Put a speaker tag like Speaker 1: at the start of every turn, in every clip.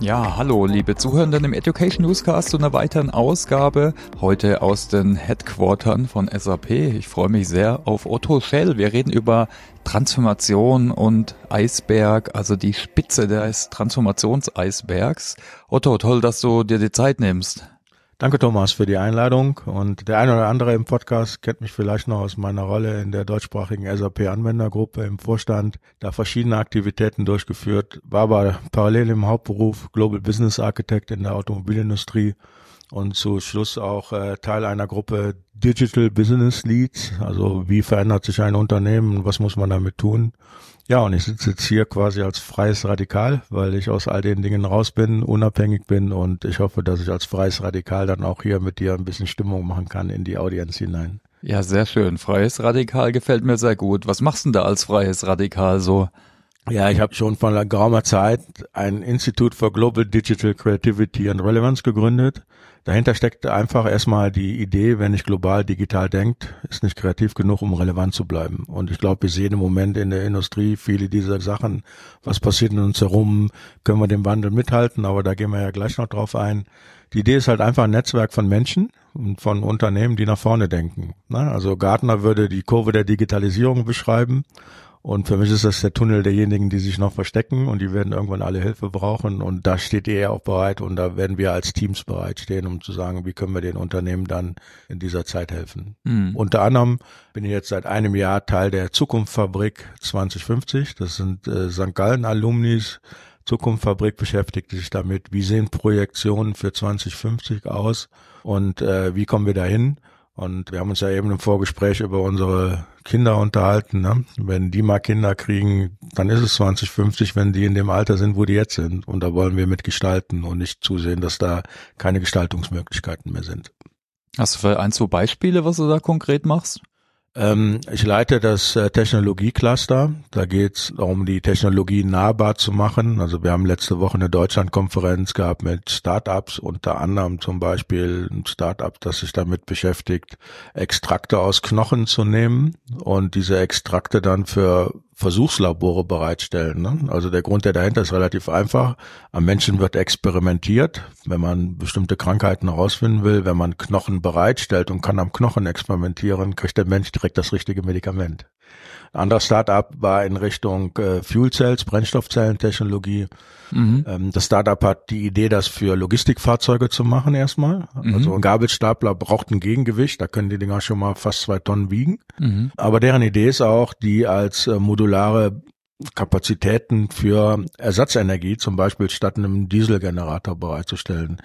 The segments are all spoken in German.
Speaker 1: Ja, hallo, liebe Zuhörenden im Education Newscast zu einer weiteren Ausgabe. Heute aus den Headquartern von SAP. Ich freue mich sehr auf Otto Schell. Wir reden über Transformation und Eisberg, also die Spitze des Transformationseisbergs. Otto, toll, dass du dir die Zeit nimmst.
Speaker 2: Danke Thomas für die Einladung. Und der eine oder andere im Podcast kennt mich vielleicht noch aus meiner Rolle in der deutschsprachigen SAP Anwendergruppe im Vorstand, da verschiedene Aktivitäten durchgeführt, war aber parallel im Hauptberuf Global Business Architect in der Automobilindustrie und zu Schluss auch äh, Teil einer Gruppe Digital Business Leads, also wie verändert sich ein Unternehmen, was muss man damit tun ja, und ich sitze jetzt hier quasi als freies Radikal, weil ich aus all den Dingen raus bin, unabhängig bin und ich hoffe, dass ich als freies Radikal dann auch hier mit dir ein bisschen Stimmung machen kann in die Audienz hinein.
Speaker 1: Ja, sehr schön. Freies Radikal gefällt mir sehr gut. Was machst du denn da als freies Radikal so?
Speaker 2: Ja, ich habe schon vor einer geraumer Zeit ein Institut for Global Digital Creativity and Relevance gegründet Dahinter steckt einfach erstmal die Idee, wenn ich global digital denkt, ist nicht kreativ genug, um relevant zu bleiben. Und ich glaube, wir sehen im Moment in der Industrie viele dieser Sachen. Was passiert in uns herum? Können wir dem Wandel mithalten? Aber da gehen wir ja gleich noch drauf ein. Die Idee ist halt einfach ein Netzwerk von Menschen und von Unternehmen, die nach vorne denken. Also Gartner würde die Kurve der Digitalisierung beschreiben und für mich ist das der Tunnel derjenigen, die sich noch verstecken und die werden irgendwann alle Hilfe brauchen. Und da steht er auch bereit und da werden wir als Teams bereitstehen, um zu sagen, wie können wir den Unternehmen dann in dieser Zeit helfen. Mhm. Unter anderem bin ich jetzt seit einem Jahr Teil der Zukunftsfabrik 2050. Das sind äh, St. Gallen Alumnis. Zukunftsfabrik beschäftigt sich damit, wie sehen Projektionen für 2050 aus und äh, wie kommen wir dahin? Und wir haben uns ja eben im Vorgespräch über unsere Kinder unterhalten. Ne? Wenn die mal Kinder kriegen, dann ist es 2050, wenn die in dem Alter sind, wo die jetzt sind. Und da wollen wir mitgestalten und nicht zusehen, dass da keine Gestaltungsmöglichkeiten mehr sind.
Speaker 1: Hast du vielleicht ein, zwei Beispiele, was du da konkret machst?
Speaker 2: Ähm, ich leite das äh, Technologiecluster. Da geht es darum, die Technologie nahbar zu machen. Also wir haben letzte Woche eine Deutschlandkonferenz gehabt mit Startups, unter anderem zum Beispiel ein Startup, das sich damit beschäftigt, Extrakte aus Knochen zu nehmen und diese Extrakte dann für Versuchslabore bereitstellen. Ne? Also der Grund, der dahinter ist relativ einfach. Am Menschen wird experimentiert, wenn man bestimmte Krankheiten herausfinden will. Wenn man Knochen bereitstellt und kann am Knochen experimentieren, kriegt der Mensch direkt das richtige Medikament. Ein anderer Startup war in Richtung äh, Fuel Cells, Brennstoffzellentechnologie. Mhm. Ähm, das Startup hat die Idee, das für Logistikfahrzeuge zu machen erstmal. Mhm. Also ein Gabelstapler braucht ein Gegengewicht, da können die Dinger schon mal fast zwei Tonnen wiegen. Mhm. Aber deren Idee ist auch, die als äh, modulare Kapazitäten für Ersatzenergie, zum Beispiel statt einem Dieselgenerator bereitzustellen.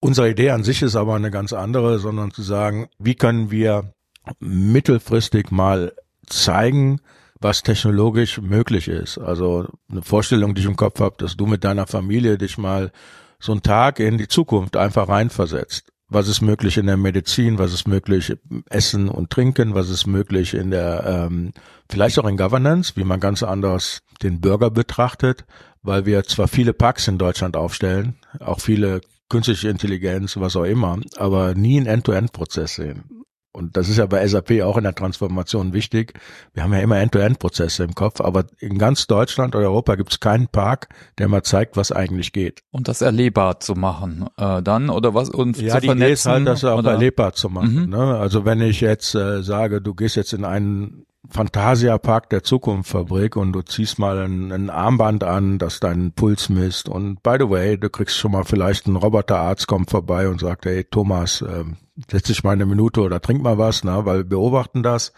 Speaker 2: Unsere Idee an sich ist aber eine ganz andere, sondern zu sagen, wie können wir mittelfristig mal zeigen, was technologisch möglich ist. Also eine Vorstellung, die ich im Kopf habe, dass du mit deiner Familie dich mal so einen Tag in die Zukunft einfach reinversetzt. Was ist möglich in der Medizin, was ist möglich im Essen und Trinken, was ist möglich in der, ähm, vielleicht auch in Governance, wie man ganz anders den Bürger betrachtet, weil wir zwar viele Packs in Deutschland aufstellen, auch viele künstliche Intelligenz, was auch immer, aber nie einen End-to-End-Prozess sehen. Und das ist ja bei SAP auch in der Transformation wichtig. Wir haben ja immer End-to-End-Prozesse im Kopf, aber in ganz Deutschland oder Europa gibt es keinen Park, der mal zeigt, was eigentlich geht.
Speaker 1: Und das erlebbar zu machen, äh, dann oder was und
Speaker 2: ja, zu die vernetzen, Idee ist halt, das auch oder? erlebbar zu machen. Mhm. Ne? Also wenn ich jetzt äh, sage, du gehst jetzt in einen Fantasia Park der Zukunftsfabrik und du ziehst mal ein, ein, Armband an, das deinen Puls misst und by the way, du kriegst schon mal vielleicht einen Roboterarzt kommt vorbei und sagt, hey Thomas, äh, setz dich mal eine Minute oder trink mal was, na, weil wir beobachten das.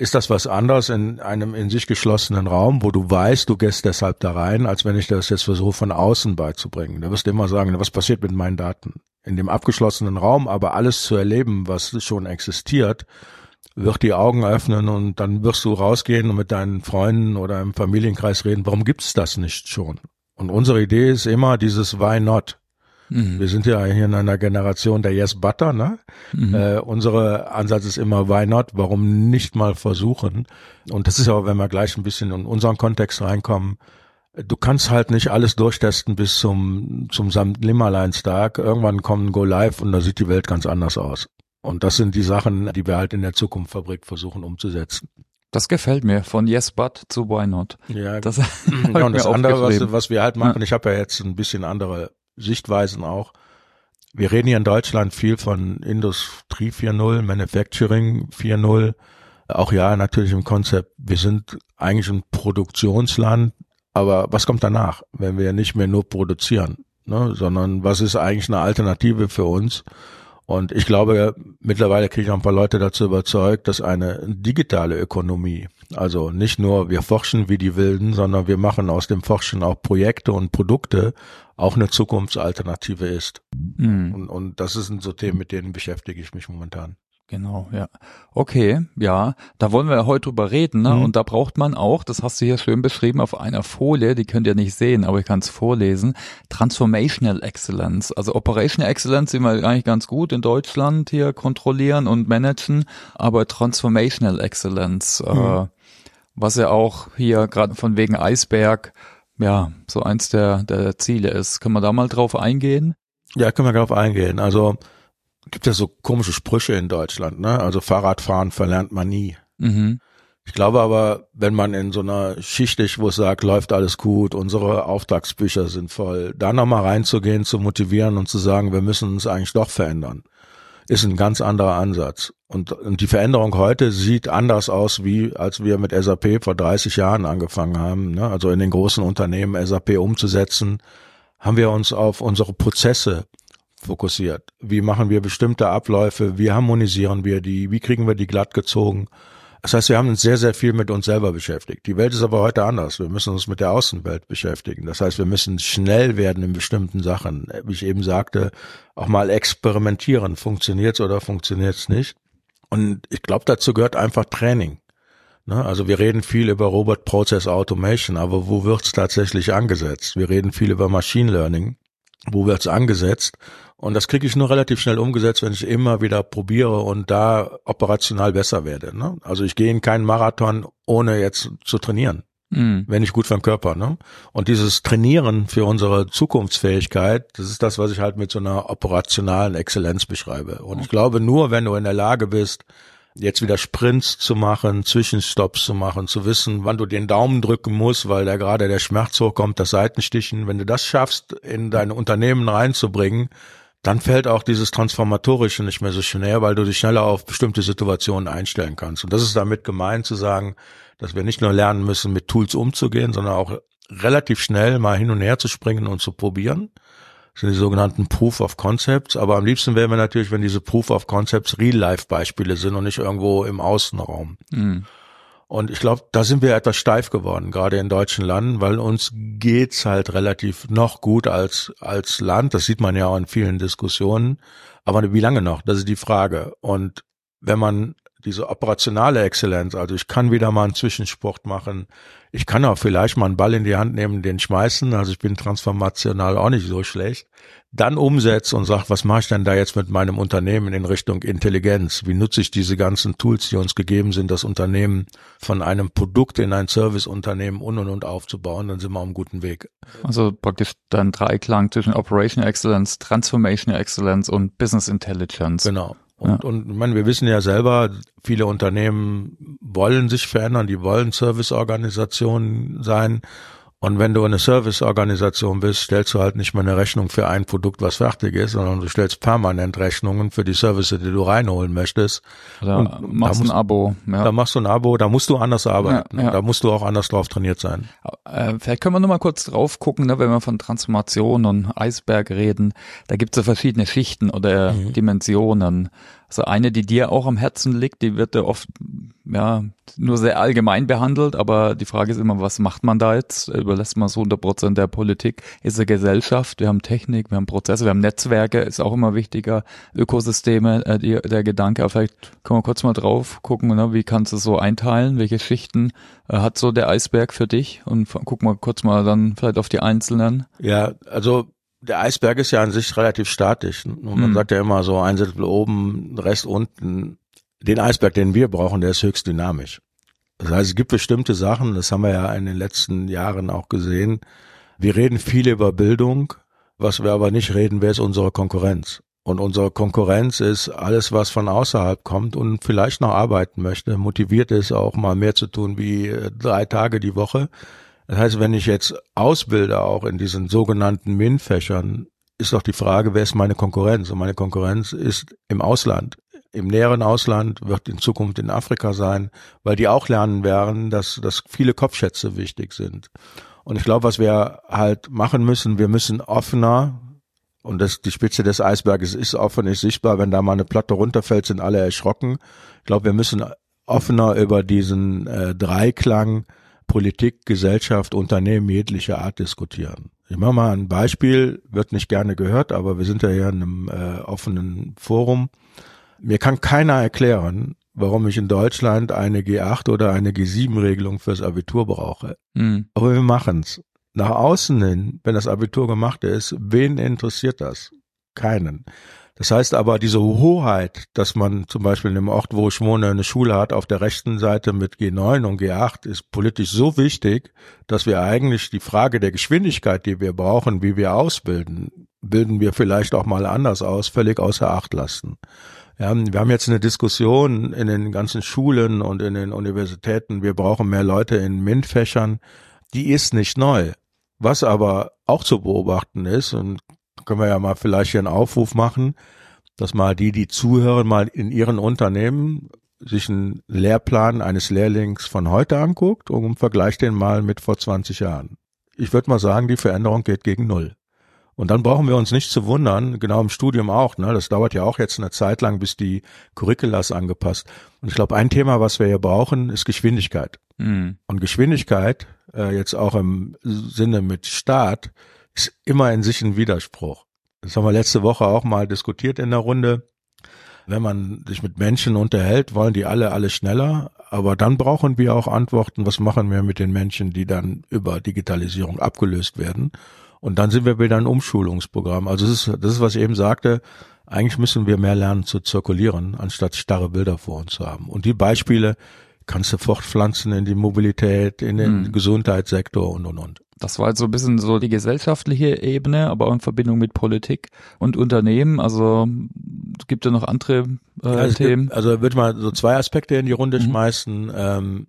Speaker 2: Ist das was anderes in einem in sich geschlossenen Raum, wo du weißt, du gehst deshalb da rein, als wenn ich das jetzt versuche von außen beizubringen? Da wirst du immer sagen, was passiert mit meinen Daten? In dem abgeschlossenen Raum aber alles zu erleben, was schon existiert, wird die Augen öffnen und dann wirst du rausgehen und mit deinen Freunden oder im Familienkreis reden, warum gibt's das nicht schon? Und unsere Idee ist immer dieses Why not? Mhm. Wir sind ja hier in einer Generation der Yes Butter, ne? Mhm. Äh, unsere Ansatz ist immer Why not? Warum nicht mal versuchen? Und das ist aber, wenn wir gleich ein bisschen in unseren Kontext reinkommen, du kannst halt nicht alles durchtesten bis zum, zum St. Nimmerleinstag. Irgendwann kommen Go Live und da sieht die Welt ganz anders aus. Und das sind die Sachen, die wir halt in der Zukunftsfabrik versuchen umzusetzen.
Speaker 1: Das gefällt mir, von Yes But zu Why Not.
Speaker 2: Ja, das, ja und das andere, was, was, wir halt machen, ja. ich habe ja jetzt ein bisschen andere Sichtweisen auch. Wir reden hier in Deutschland viel von Industrie 4.0, Manufacturing 4.0. Auch ja, natürlich im Konzept, wir sind eigentlich ein Produktionsland, aber was kommt danach, wenn wir nicht mehr nur produzieren, ne, sondern was ist eigentlich eine Alternative für uns? Und ich glaube, mittlerweile kriege ich auch ein paar Leute dazu überzeugt, dass eine digitale Ökonomie, also nicht nur wir forschen wie die Wilden, sondern wir machen aus dem Forschen auch Projekte und Produkte, auch eine Zukunftsalternative ist. Mhm. Und, und das sind so Themen, mit denen beschäftige ich mich momentan.
Speaker 1: Genau, ja. Okay, ja, da wollen wir heute drüber reden, ne? Mhm. Und da braucht man auch, das hast du hier schön beschrieben auf einer Folie, die könnt ihr nicht sehen, aber ich kann es vorlesen, Transformational Excellence. Also Operational Excellence sind wir eigentlich ganz gut in Deutschland hier kontrollieren und managen, aber Transformational Excellence, äh, mhm. äh, was ja auch hier gerade von wegen Eisberg, ja, so eins der, der Ziele ist. Können wir da mal drauf eingehen?
Speaker 2: Ja, können wir drauf eingehen. Also gibt ja so komische Sprüche in Deutschland, ne? Also Fahrradfahren verlernt man nie. Mhm. Ich glaube aber, wenn man in so einer Schicht ist, wo es sagt, läuft alles gut, unsere Auftragsbücher sind voll, da nochmal reinzugehen, zu motivieren und zu sagen, wir müssen uns eigentlich doch verändern, ist ein ganz anderer Ansatz. Und, und die Veränderung heute sieht anders aus, wie als wir mit SAP vor 30 Jahren angefangen haben. Ne? Also in den großen Unternehmen SAP umzusetzen, haben wir uns auf unsere Prozesse fokussiert. Wie machen wir bestimmte Abläufe? Wie harmonisieren wir die? Wie kriegen wir die glatt gezogen? Das heißt, wir haben uns sehr, sehr viel mit uns selber beschäftigt. Die Welt ist aber heute anders. Wir müssen uns mit der Außenwelt beschäftigen. Das heißt, wir müssen schnell werden in bestimmten Sachen. Wie ich eben sagte, auch mal experimentieren. Funktioniert's oder funktioniert's nicht? Und ich glaube, dazu gehört einfach Training. Ne? Also wir reden viel über Robot Process Automation, aber wo wird's tatsächlich angesetzt? Wir reden viel über Machine Learning. Wo wird's angesetzt? Und das kriege ich nur relativ schnell umgesetzt, wenn ich immer wieder probiere und da operational besser werde. Ne? Also ich gehe in keinen Marathon, ohne jetzt zu trainieren. Mhm. Wenn nicht gut für den Körper. Ne? Und dieses Trainieren für unsere Zukunftsfähigkeit, das ist das, was ich halt mit so einer operationalen Exzellenz beschreibe. Und ich glaube, nur wenn du in der Lage bist, jetzt wieder Sprints zu machen, Zwischenstopps zu machen, zu wissen, wann du den Daumen drücken musst, weil da gerade der Schmerz hochkommt, das Seitenstichen. Wenn du das schaffst, in dein Unternehmen reinzubringen, dann fällt auch dieses Transformatorische nicht mehr so schnell, weil du dich schneller auf bestimmte Situationen einstellen kannst. Und das ist damit gemeint zu sagen, dass wir nicht nur lernen müssen, mit Tools umzugehen, sondern auch relativ schnell mal hin und her zu springen und zu probieren. Sind die sogenannten Proof of Concepts. Aber am liebsten wären wir natürlich, wenn diese Proof of Concepts Real-Life-Beispiele sind und nicht irgendwo im Außenraum. Mhm. Und ich glaube, da sind wir etwas steif geworden, gerade in deutschen Landen, weil uns geht's halt relativ noch gut als, als Land. Das sieht man ja auch in vielen Diskussionen. Aber wie lange noch? Das ist die Frage. Und wenn man diese operationale Exzellenz, also ich kann wieder mal einen Zwischensport machen, ich kann auch vielleicht mal einen Ball in die Hand nehmen, den schmeißen, also ich bin transformational auch nicht so schlecht, dann umsetzt und sagt, was mache ich denn da jetzt mit meinem Unternehmen in Richtung Intelligenz? Wie nutze ich diese ganzen Tools, die uns gegeben sind, das Unternehmen von einem Produkt in ein Serviceunternehmen und und und aufzubauen, dann sind wir auf einem guten Weg.
Speaker 1: Also praktisch dann Dreiklang zwischen Operational Excellence, Transformational Excellence und Business Intelligence.
Speaker 2: Genau. Und, ja. und ich meine, wir wissen ja selber, viele Unternehmen wollen sich verändern, die wollen Serviceorganisationen sein und wenn du eine Serviceorganisation bist, stellst du halt nicht mehr eine Rechnung für ein Produkt, was fertig ist, sondern du stellst permanent Rechnungen für die Services, die du reinholen möchtest.
Speaker 1: Da und machst musst, ein Abo.
Speaker 2: Ja. Da machst du ein Abo, da musst du anders arbeiten. Ja, ja. Da musst du auch anders drauf trainiert sein.
Speaker 1: Äh, vielleicht können wir nur mal kurz drauf gucken, ne, wenn wir von Transformation und Eisberg reden. Da gibt es ja verschiedene Schichten oder mhm. Dimensionen. Also eine, die dir auch am Herzen liegt, die wird ja oft ja nur sehr allgemein behandelt, aber die Frage ist immer, was macht man da jetzt? Überlässt man so 100 Prozent der Politik? Ist eine Gesellschaft? Wir haben Technik, wir haben Prozesse, wir haben Netzwerke, ist auch immer wichtiger. Ökosysteme, äh, die, der Gedanke, vielleicht können wir kurz mal drauf gucken, ne? wie kannst du so einteilen? Welche Schichten äh, hat so der Eisberg für dich? Und gucken wir kurz mal dann vielleicht auf die einzelnen.
Speaker 2: Ja, also der Eisberg ist ja an sich relativ statisch. Und man mhm. sagt ja immer so ein Drittel oben, Rest unten. Den Eisberg, den wir brauchen, der ist höchst dynamisch. Das heißt, es gibt bestimmte Sachen, das haben wir ja in den letzten Jahren auch gesehen. Wir reden viel über Bildung, was wir aber nicht reden, wer ist unsere Konkurrenz? Und unsere Konkurrenz ist alles, was von außerhalb kommt und vielleicht noch arbeiten möchte, motiviert ist auch mal mehr zu tun wie äh, drei Tage die Woche. Das heißt, wenn ich jetzt ausbilde, auch in diesen sogenannten MIN-Fächern, ist doch die Frage, wer ist meine Konkurrenz? Und meine Konkurrenz ist im Ausland. Im näheren Ausland wird in Zukunft in Afrika sein, weil die auch lernen werden, dass, dass viele Kopfschätze wichtig sind. Und ich glaube, was wir halt machen müssen, wir müssen offener und das, die Spitze des Eisberges ist offen, ist sichtbar. Wenn da mal eine Platte runterfällt, sind alle erschrocken. Ich glaube, wir müssen offener über diesen äh, Dreiklang Politik, Gesellschaft, Unternehmen jeglicher Art diskutieren. Ich mache mal ein Beispiel, wird nicht gerne gehört, aber wir sind ja hier in einem äh, offenen Forum. Mir kann keiner erklären, warum ich in Deutschland eine G8 oder eine G7-Regelung fürs Abitur brauche. Mhm. Aber wir machen's nach außen hin, wenn das Abitur gemacht ist, wen interessiert das? Keinen. Das heißt aber, diese Hoheit, dass man zum Beispiel in dem Ort, wo ich wohne, eine Schule hat auf der rechten Seite mit G9 und G8, ist politisch so wichtig, dass wir eigentlich die Frage der Geschwindigkeit, die wir brauchen, wie wir ausbilden, bilden wir vielleicht auch mal anders aus, völlig außer Acht lassen. Ja, wir haben jetzt eine Diskussion in den ganzen Schulen und in den Universitäten, wir brauchen mehr Leute in MINT-Fächern. Die ist nicht neu. Was aber auch zu beobachten ist, und können wir ja mal vielleicht hier einen Aufruf machen, dass mal die, die zuhören, mal in ihren Unternehmen sich einen Lehrplan eines Lehrlings von heute anguckt und vergleicht den mal mit vor 20 Jahren. Ich würde mal sagen, die Veränderung geht gegen Null. Und dann brauchen wir uns nicht zu wundern, genau im Studium auch, ne? Das dauert ja auch jetzt eine Zeit lang, bis die Curriculas angepasst. Und ich glaube, ein Thema, was wir hier brauchen, ist Geschwindigkeit. Mhm. Und Geschwindigkeit äh, jetzt auch im Sinne mit Staat, ist immer in sich ein Widerspruch. Das haben wir letzte Woche auch mal diskutiert in der Runde. Wenn man sich mit Menschen unterhält, wollen die alle alle schneller, aber dann brauchen wir auch Antworten, was machen wir mit den Menschen, die dann über Digitalisierung abgelöst werden. Und dann sind wir wieder ein Umschulungsprogramm. Also das ist, das ist, was ich eben sagte, eigentlich müssen wir mehr lernen zu zirkulieren, anstatt starre Bilder vor uns zu haben. Und die Beispiele, kannst du fortpflanzen in die Mobilität, in den mhm. Gesundheitssektor und, und, und.
Speaker 1: Das war jetzt so ein bisschen so die gesellschaftliche Ebene, aber auch in Verbindung mit Politik und Unternehmen. Also gibt ja noch andere äh, ja, Themen.
Speaker 2: Gibt, also würde mal so zwei Aspekte in die Runde mhm. schmeißen. Ähm,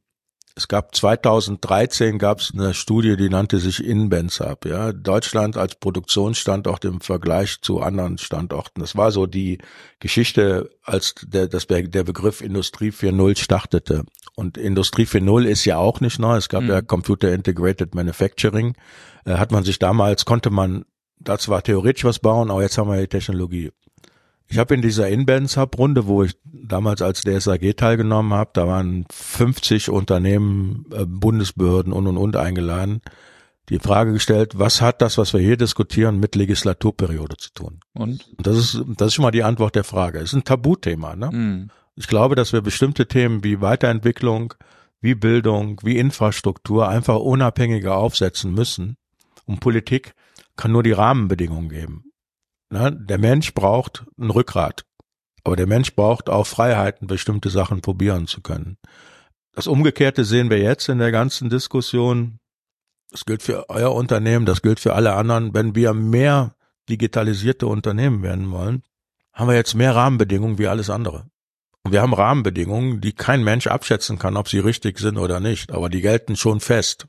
Speaker 2: es gab 2013 gab es eine Studie, die nannte sich InBensUp, ja, Deutschland als Produktionsstandort im Vergleich zu anderen Standorten. Das war so die Geschichte, als der, das, der Begriff Industrie 4.0 startete. Und Industrie 4.0 ist ja auch nicht neu. Es gab mhm. ja Computer Integrated Manufacturing. Äh, hat man sich damals, konnte man da zwar theoretisch was bauen, aber jetzt haben wir die Technologie. Ich habe in dieser Inbands Hub Runde, wo ich damals als DSAG teilgenommen habe, da waren 50 Unternehmen, äh, Bundesbehörden und und und eingeladen, die Frage gestellt, was hat das, was wir hier diskutieren, mit Legislaturperiode zu tun? Und? und das ist das ist schon mal die Antwort der Frage. Es ist ein Tabuthema. Ne? Mhm. Ich glaube, dass wir bestimmte Themen wie Weiterentwicklung, wie Bildung, wie Infrastruktur einfach unabhängiger aufsetzen müssen. Und Politik kann nur die Rahmenbedingungen geben. Ne? Der Mensch braucht ein Rückgrat. Aber der Mensch braucht auch Freiheiten, bestimmte Sachen probieren zu können. Das Umgekehrte sehen wir jetzt in der ganzen Diskussion. Das gilt für euer Unternehmen, das gilt für alle anderen. Wenn wir mehr digitalisierte Unternehmen werden wollen, haben wir jetzt mehr Rahmenbedingungen wie alles andere. Und wir haben Rahmenbedingungen, die kein Mensch abschätzen kann, ob sie richtig sind oder nicht, aber die gelten schon fest.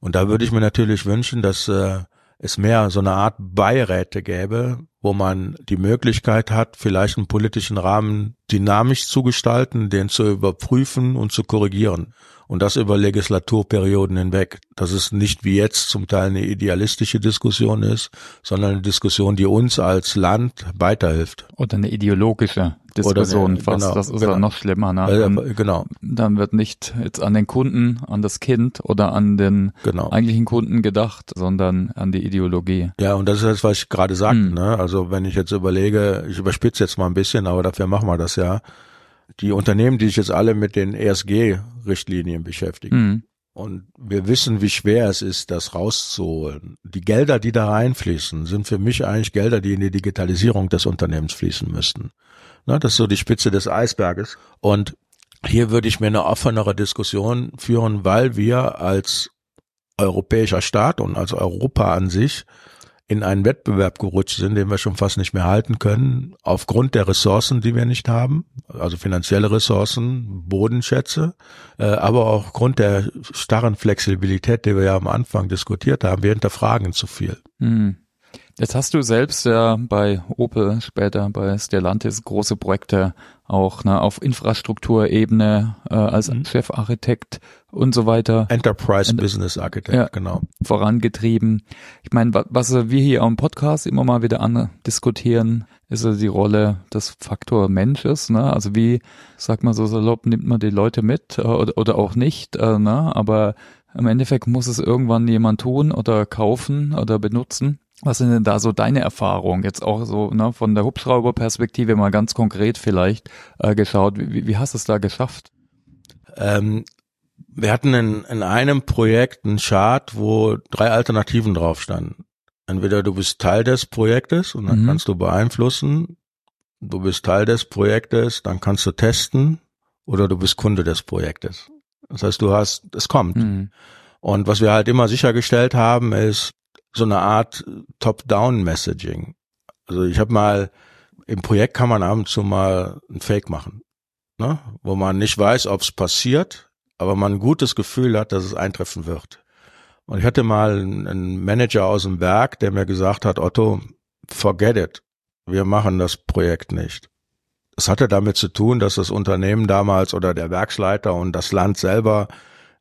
Speaker 2: Und da würde ich mir natürlich wünschen, dass äh, es mehr so eine Art Beiräte gäbe, wo man die Möglichkeit hat, vielleicht einen politischen Rahmen dynamisch zu gestalten, den zu überprüfen und zu korrigieren. Und das über Legislaturperioden hinweg. Dass es nicht wie jetzt zum Teil eine idealistische Diskussion ist, sondern eine Diskussion, die uns als Land weiterhilft.
Speaker 1: Oder eine ideologische Diskussion eine, fast. Genau, das ist genau. ja noch schlimmer. Ne?
Speaker 2: Äh, genau.
Speaker 1: Dann wird nicht jetzt an den Kunden, an das Kind oder an den genau. eigentlichen Kunden gedacht, sondern an die Ideologie.
Speaker 2: Ja, und das ist das, was ich gerade sagte. Hm. Ne? Also wenn ich jetzt überlege, ich überspitze jetzt mal ein bisschen, aber dafür machen wir das ja. Die Unternehmen, die sich jetzt alle mit den ESG-Richtlinien beschäftigen. Hm. Und wir wissen, wie schwer es ist, das rauszuholen. Die Gelder, die da reinfließen, sind für mich eigentlich Gelder, die in die Digitalisierung des Unternehmens fließen müssten. Ne, das ist so die Spitze des Eisberges. Und hier würde ich mir eine offenere Diskussion führen, weil wir als europäischer Staat und als Europa an sich in einen Wettbewerb gerutscht sind, den wir schon fast nicht mehr halten können, aufgrund der Ressourcen, die wir nicht haben, also finanzielle Ressourcen, Bodenschätze, äh, aber auch aufgrund der starren Flexibilität, die wir ja am Anfang diskutiert haben, wir hinterfragen zu viel. Hm.
Speaker 1: Jetzt hast du selbst ja bei Opel, später bei Stellantis große Projekte auch ne, auf Infrastrukturebene äh, als mhm. Chefarchitekt und so weiter.
Speaker 2: Enterprise Ent Business Architect,
Speaker 1: ja, genau. Vorangetrieben. Ich meine, was wir hier am Podcast immer mal wieder an diskutieren, ist also die Rolle des Faktor Mensches. Ne? Also wie, sagt man so salopp, nimmt man die Leute mit äh, oder, oder auch nicht. Äh, ne? Aber im Endeffekt muss es irgendwann jemand tun oder kaufen oder benutzen. Was sind denn da so deine Erfahrungen? Jetzt auch so ne, von der Hubschrauberperspektive mal ganz konkret vielleicht äh, geschaut. Wie, wie hast du es da geschafft?
Speaker 2: Ähm, wir hatten in, in einem Projekt einen Chart, wo drei Alternativen drauf standen. Entweder du bist Teil des Projektes und dann mhm. kannst du beeinflussen. Du bist Teil des Projektes, dann kannst du testen oder du bist Kunde des Projektes. Das heißt, du hast, es kommt. Mhm. Und was wir halt immer sichergestellt haben, ist, so eine Art Top-Down-Messaging. Also ich habe mal, im Projekt kann man ab und zu mal ein Fake machen, ne? wo man nicht weiß, ob es passiert, aber man ein gutes Gefühl hat, dass es eintreffen wird. Und ich hatte mal einen Manager aus dem Werk, der mir gesagt hat, Otto, forget it, wir machen das Projekt nicht. Es hatte damit zu tun, dass das Unternehmen damals oder der Werksleiter und das Land selber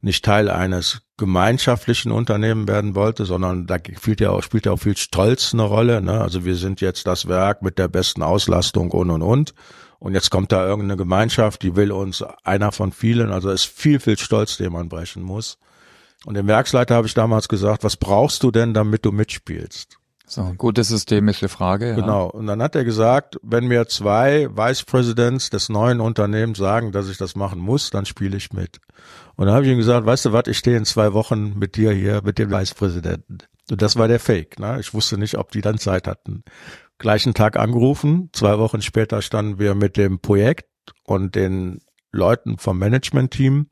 Speaker 2: nicht Teil eines gemeinschaftlichen Unternehmen werden wollte, sondern da spielt ja auch, spielt ja auch viel Stolz eine Rolle. Ne? Also wir sind jetzt das Werk mit der besten Auslastung und und und. Und jetzt kommt da irgendeine Gemeinschaft, die will uns einer von vielen, also ist viel, viel Stolz, den man brechen muss. Und dem Werksleiter habe ich damals gesagt, was brauchst du denn, damit du mitspielst?
Speaker 1: So, gute systemische Frage.
Speaker 2: Genau. Und dann hat er gesagt, wenn mir zwei Vice Presidents des neuen Unternehmens sagen, dass ich das machen muss, dann spiele ich mit. Und dann habe ich ihm gesagt, weißt du was, ich stehe in zwei Wochen mit dir hier, mit dem Vice Präsidenten. Und das war der Fake. Ne? Ich wusste nicht, ob die dann Zeit hatten. Gleichen Tag angerufen. Zwei Wochen später standen wir mit dem Projekt und den Leuten vom Management-Team.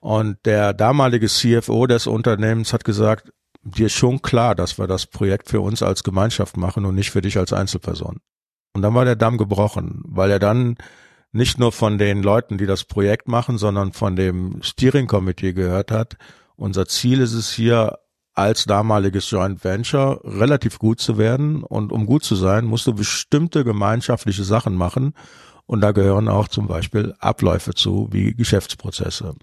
Speaker 2: Und der damalige CFO des Unternehmens hat gesagt, dir schon klar, dass wir das Projekt für uns als Gemeinschaft machen und nicht für dich als Einzelperson. Und dann war der Damm gebrochen, weil er dann nicht nur von den Leuten, die das Projekt machen, sondern von dem Steering Committee gehört hat. Unser Ziel ist es hier als damaliges Joint Venture relativ gut zu werden. Und um gut zu sein, musst du bestimmte gemeinschaftliche Sachen machen. Und da gehören auch zum Beispiel Abläufe zu, wie Geschäftsprozesse.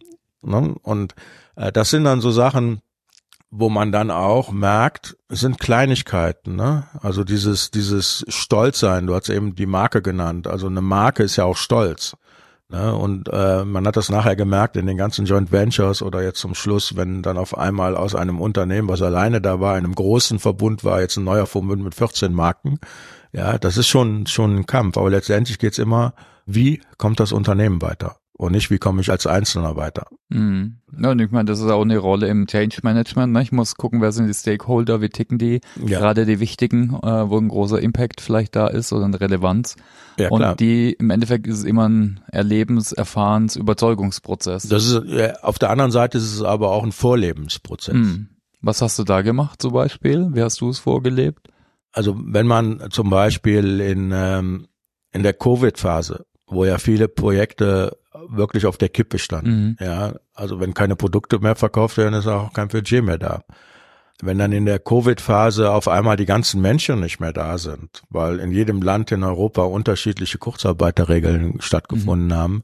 Speaker 2: Ne? Und äh, das sind dann so Sachen, wo man dann auch merkt, es sind Kleinigkeiten, ne? Also dieses, dieses Stolzsein, du hast eben die Marke genannt. Also eine Marke ist ja auch Stolz. Ne? Und äh, man hat das nachher gemerkt in den ganzen Joint Ventures oder jetzt zum Schluss, wenn dann auf einmal aus einem Unternehmen, was alleine da war, einem großen Verbund war, jetzt ein neuer Verbund mit 14 Marken. Ja, das ist schon, schon ein Kampf. Aber letztendlich geht's immer, wie kommt das Unternehmen weiter? Und nicht, wie komme ich als Einzelner weiter.
Speaker 1: Mhm. Ja, und ich meine, das ist auch eine Rolle im Change Management. Ne? Ich muss gucken, wer sind die Stakeholder, wie ticken die, ja. gerade die wichtigen, äh, wo ein großer Impact vielleicht da ist oder eine Relevanz. Ja, und klar. die im Endeffekt ist es immer ein Erlebens-, Erfahrens-, Überzeugungsprozess.
Speaker 2: Das ist, ja, auf der anderen Seite ist es aber auch ein Vorlebensprozess. Mhm.
Speaker 1: Was hast du da gemacht zum Beispiel? Wie hast du es vorgelebt?
Speaker 2: Also wenn man zum Beispiel in, ähm, in der Covid-Phase, wo ja viele Projekte wirklich auf der Kippe standen. Mhm. Ja, also wenn keine Produkte mehr verkauft werden, ist auch kein Budget mehr da. Wenn dann in der Covid-Phase auf einmal die ganzen Menschen nicht mehr da sind, weil in jedem Land in Europa unterschiedliche Kurzarbeiterregeln stattgefunden mhm. haben,